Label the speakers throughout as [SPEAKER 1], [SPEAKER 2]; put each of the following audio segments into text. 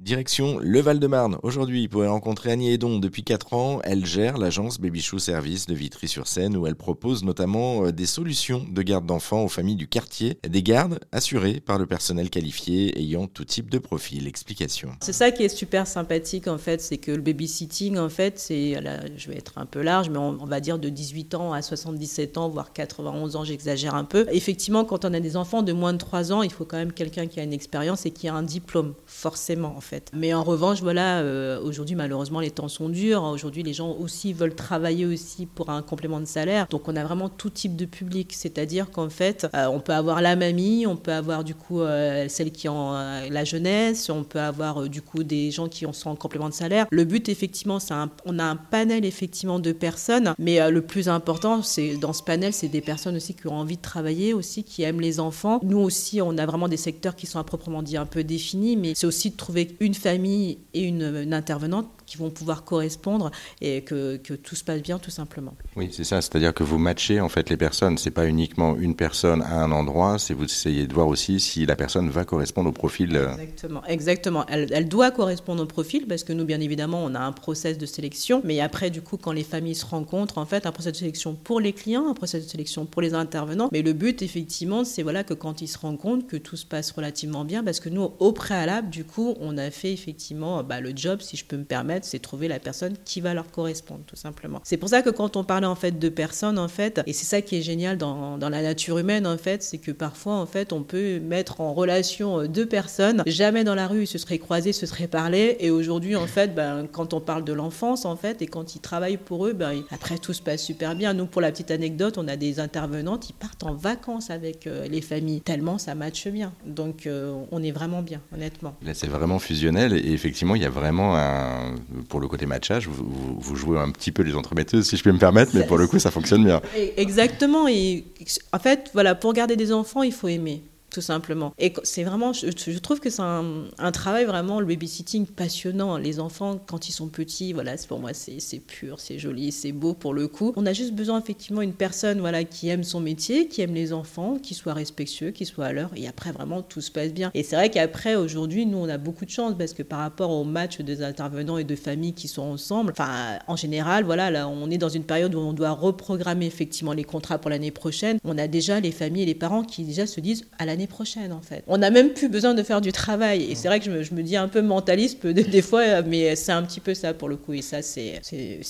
[SPEAKER 1] Direction le Val-de-Marne. Aujourd'hui, vous pouvez rencontrer Annie Edon. Depuis 4 ans, elle gère l'agence Baby Shoe Service de Vitry-sur-Seine où elle propose notamment euh, des solutions de garde d'enfants aux familles du quartier. Des gardes assurées par le personnel qualifié ayant tout type de profil. Explication.
[SPEAKER 2] C'est ça qui est super sympathique en fait, c'est que le babysitting en fait, c'est, je vais être un peu large, mais on, va dire de 18 ans à 77 ans, voire 91 ans, j'exagère un peu. Effectivement, quand on a des enfants de moins de 3 ans, il faut quand même quelqu'un qui a une expérience et qui a un diplôme, forcément Mais en revanche, voilà, euh, aujourd'hui, malheureusement, les temps sont durs. Aujourd'hui, les gens aussi veulent travailler aussi pour un complément de salaire. Donc, on a vraiment tout type de public. C'est-à-dire qu'en fait, euh, on peut avoir la mamie, on peut avoir du coup euh, celle qui ont la jeunesse, on peut avoir du coup des gens qui sont en complément de salaire. Le but, effectivement, c'est on a un panel effectivement de personnes, mais le plus important, c'est dans ce panel, c'est des personnes aussi qui ont envie de travailler, aussi qui aiment les enfants. Nous aussi, on a vraiment des secteurs qui sont à proprement dit un peu définis, mais c'est aussi de trouver une famille et une, intervenante qui vont pouvoir correspondre et que, que, tout se passe bien tout simplement.
[SPEAKER 1] Oui, c'est ça, c'est-à-dire que vous matchez en fait les personnes, c'est pas uniquement une personne à un endroit, c'est vous essayez de voir aussi si la personne va correspondre au profil.
[SPEAKER 2] Euh, exactement, exactement. Elle, elle, doit correspondre au profil parce que nous, bien évidemment, on a un process de sélection, mais après, du coup, quand les familles se rencontrent, en fait, un process de sélection pour les clients, un process de sélection pour les intervenants, mais le but, effectivement, c'est voilà que quand ils se rencontrent, que tout se passe relativement bien. Parce que nous, au préalable, du coup, on a fait effectivement bah, le job, si je peux me permettre c'est trouver la personne qui va leur correspondre, tout simplement. C'est pour ça que quand on parlait en fait de personnes, en fait, et c'est ça qui est génial dans, dans la nature humaine, en fait, c'est que parfois, en fait, on peut mettre en relation euh, deux personnes. Jamais dans la rue, ils se seraient croisés, se seraient parlé. Et aujourd'hui, en fait, ben, quand on parle de l'enfance, en fait, et quand ils travaillent pour eux, ben, après, tout se passe super bien. Nous, pour la petite anecdote, on a des intervenantes, ils partent en vacances avec euh, les familles, tellement ça matche bien. Donc, euh, on est vraiment bien, honnêtement.
[SPEAKER 1] Là, c'est vraiment fusionnel. Et effectivement, il y a vraiment un, pour le côté matchage, vous, jouez un petit peu les entremetteuses, si je peux me permettre, mais pour le coup, ça fonctionne bien.
[SPEAKER 2] Exactement. Et en fait, voilà, pour garder des enfants, il faut aimer tout simplement. Et c'est vraiment, je, trouve que c'est un, travail vraiment, le babysitting passionnant. Les enfants, quand ils sont petits, voilà, pour moi, c'est pur, c'est joli, c'est beau pour le coup. On a juste besoin effectivement d'une personne, voilà, qui aime son métier, qui aime les enfants, qui soit respectueux, qui soit à l'heure. Et après, vraiment, tout se passe bien. Et c'est vrai qu'après, aujourd'hui, nous, on a beaucoup de chance parce que par rapport au match des intervenants et de familles qui sont ensemble, enfin, en général, voilà, là, on est dans une période où on doit reprogrammer effectivement les contrats pour l'année prochaine. On a déjà les familles et les parents qui déjà se disent à l'année prochaine en fait. On n'a même plus besoin de faire du travail et c'est vrai que je me, dis un peu mentaliste des, fois, mais c'est un petit peu ça pour le coup et ça c'est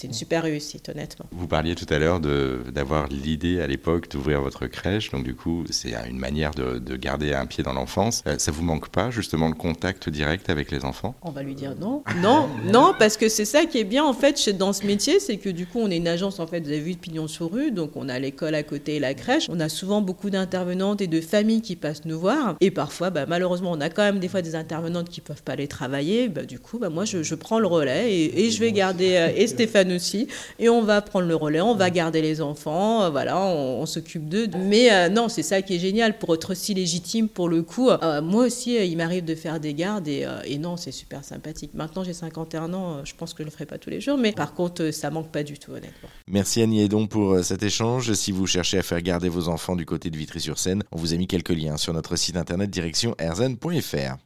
[SPEAKER 2] une super réussite honnêtement.
[SPEAKER 1] Vous parliez tout à l'heure d'avoir l'idée à l'époque d'ouvrir votre crèche, donc du coup c'est une manière de, garder un pied dans l'enfance. Euh, ça vous manque pas justement le contact direct avec les enfants?
[SPEAKER 2] On va lui dire non, non, non parce que c'est ça qui est bien en fait dans ce métier, c'est que du coup on est une agence en fait, vous avez vu de pignon sur rue, donc on a l'école à côté et la crèche. On a souvent beaucoup d'intervenantes et de familles qui passent nous voir. Et parfois, bah, malheureusement, on a quand même des fois des intervenantes qui peuvent pas aller travailler. Bah, du coup, bah, moi, je, prends le relais et, je vais garder, euh, et Stéphane aussi, et on va prendre le relais, on va garder les enfants, euh, voilà, on, s'occupe d'eux. Mais euh, non, c'est ça qui est génial pour être aussi légitime pour le coup. moi aussi, il m'arrive de faire des gardes et, et non, c'est super sympathique. Maintenant, j'ai 51 ans, je pense que je le ferai pas tous les jours, mais par contre, ça manque pas du tout, honnêtement.
[SPEAKER 1] Merci Annie Edon pour cet échange. Si vous cherchez à faire garder vos enfants du côté de Vitry-sur-Seine, on vous a mis quelques liens notre site internet direction erzen.fr.